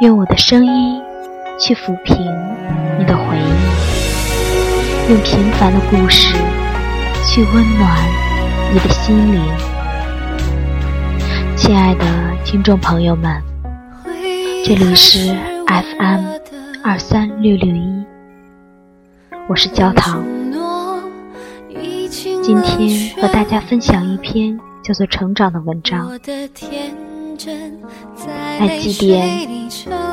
用我的声音去抚平你的回忆，用平凡的故事去温暖你的心灵。亲爱的听众朋友们，这里是 FM 二三六六一，我是焦糖。今天和大家分享一篇叫做《成长》的文章，来祭奠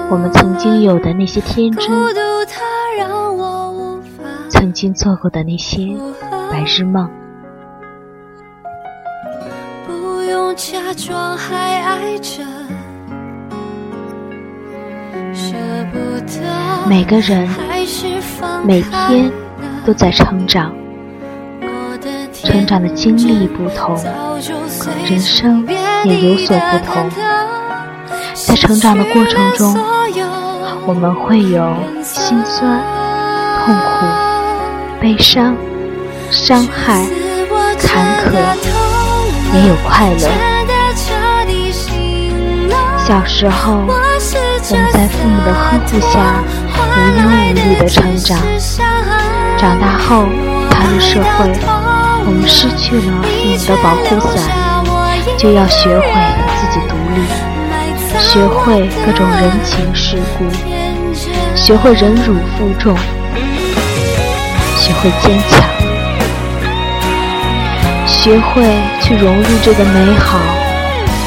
我们曾经有的那些天真，曾经做过的那些白日梦。每个人每天都在成长。成长的经历不同，人生也有所不同。在成长的过程中，我们会有心酸、痛苦、悲伤、伤害、坎坷，也有快乐。小时候，我们在父母的呵护下无忧无虑的成长；长大后，踏入社会。我们失去了父母的保护伞，就要学会自己独立，学会各种人情世故，学会忍辱负重，学会坚强，学会去融入这个美好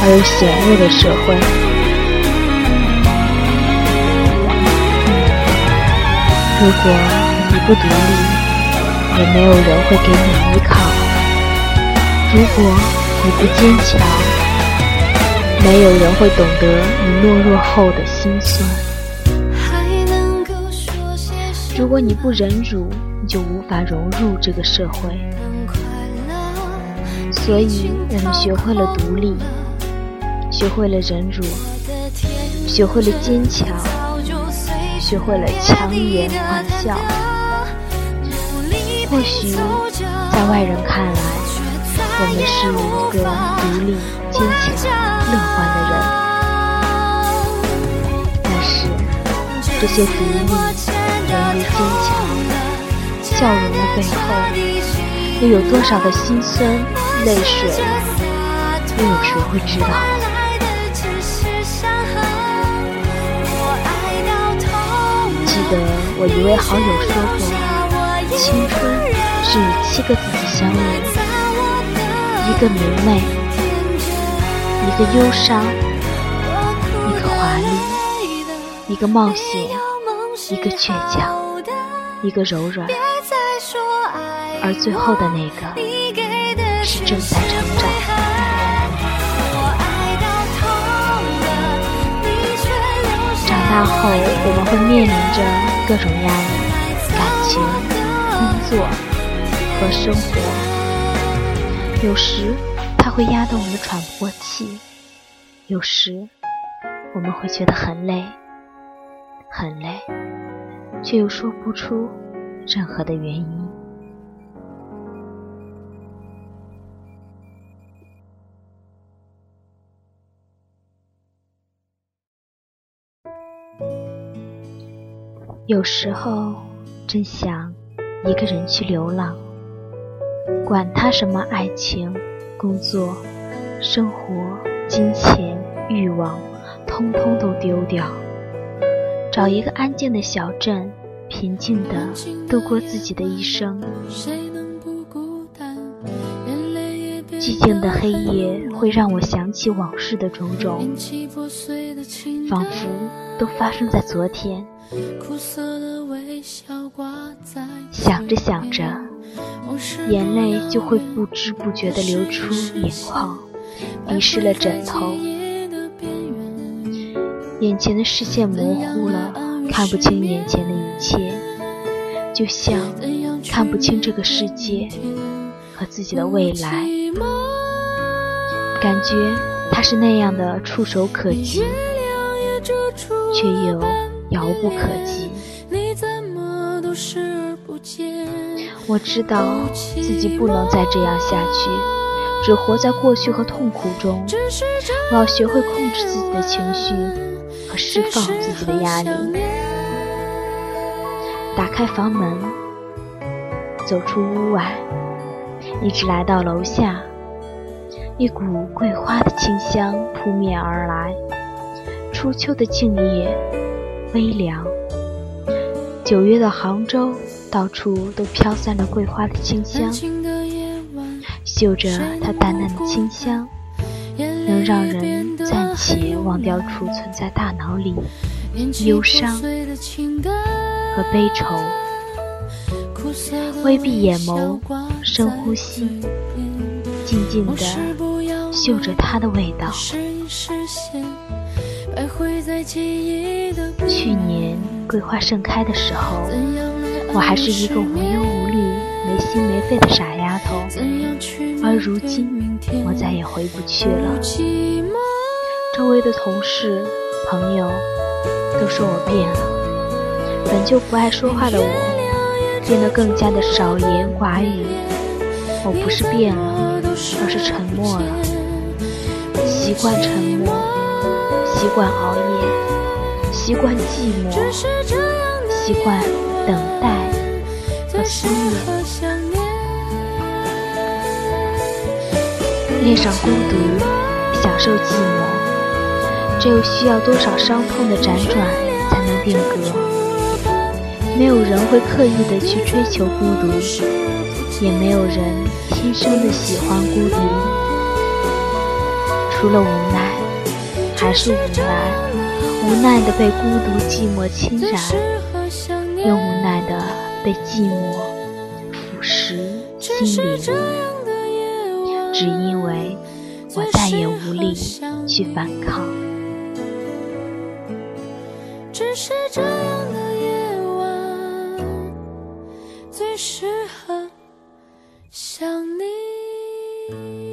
而又险恶的社会。如果你不独立，也没有人会给你依靠。如果你不坚强，没有人会懂得你懦弱后的心酸。如果你不忍辱，你就无法融入这个社会。所以，我们学会了独立，学会了忍辱，学会了坚强，学会了强颜欢笑。或许在外人看来，我们是一个独立、坚强、乐观的人。但是，这些独立、人力、坚强、笑容的背后，又有多少的辛酸、泪水？又有谁会知道？记得我一位好友说过。青春是与七个自己相遇，一个明媚，一个忧伤，一个华丽，一个冒险，一个倔强，一个柔软，而最后的那个是正在成长。长大后，我们会面临着各种压力，感情。和生活，有时它会压得我们喘不过气，有时我们会觉得很累，很累，却又说不出任何的原因。有时候真想。一个人去流浪，管他什么爱情、工作、生活、金钱、欲望，通通都丢掉，找一个安静的小镇，平静的度过自己的一生。寂静的黑夜会让我想起往事的种种，仿佛都发生在昨天。想着想着，眼泪就会不知不觉地流出眼眶，迷失了枕头。眼前的视线模糊了，看不清眼前的一切，就像看不清这个世界和自己的未来。感觉它是那样的触手可及，却又遥不可及。我知道自己不能再这样下去，只活在过去和痛苦中。我要学会控制自己的情绪和释放自己的压力。打开房门，走出屋外，一直来到楼下，一股桂花的清香扑面而来。初秋的静夜，微凉。九月的杭州，到处都飘散着桂花的清香。嗅着它淡淡的清香，能让人暂且忘掉储存在大脑里忧伤和悲愁。微闭眼眸，深呼吸，静静地嗅着它的味道。去年桂花盛开的时候，我还是一个无忧无虑、没心没肺的傻丫头，而如今我再也回不去了。周围的同事、朋友都说我变了，本就不爱说话的我，变得更加的少言寡语。我不是变了，而是沉默了，习惯沉默。习惯熬夜，习惯寂寞，习惯等待和思念，恋上孤独，享受寂寞。这又需要多少伤痛的辗转才能定格？没有人会刻意的去追求孤独，也没有人天生的喜欢孤独，除了无奈。还是无奈，无奈的被孤独寂寞侵染，又无奈的被寂寞腐蚀心灵。只因为我再也无力去反抗。只是这样的最适合想你。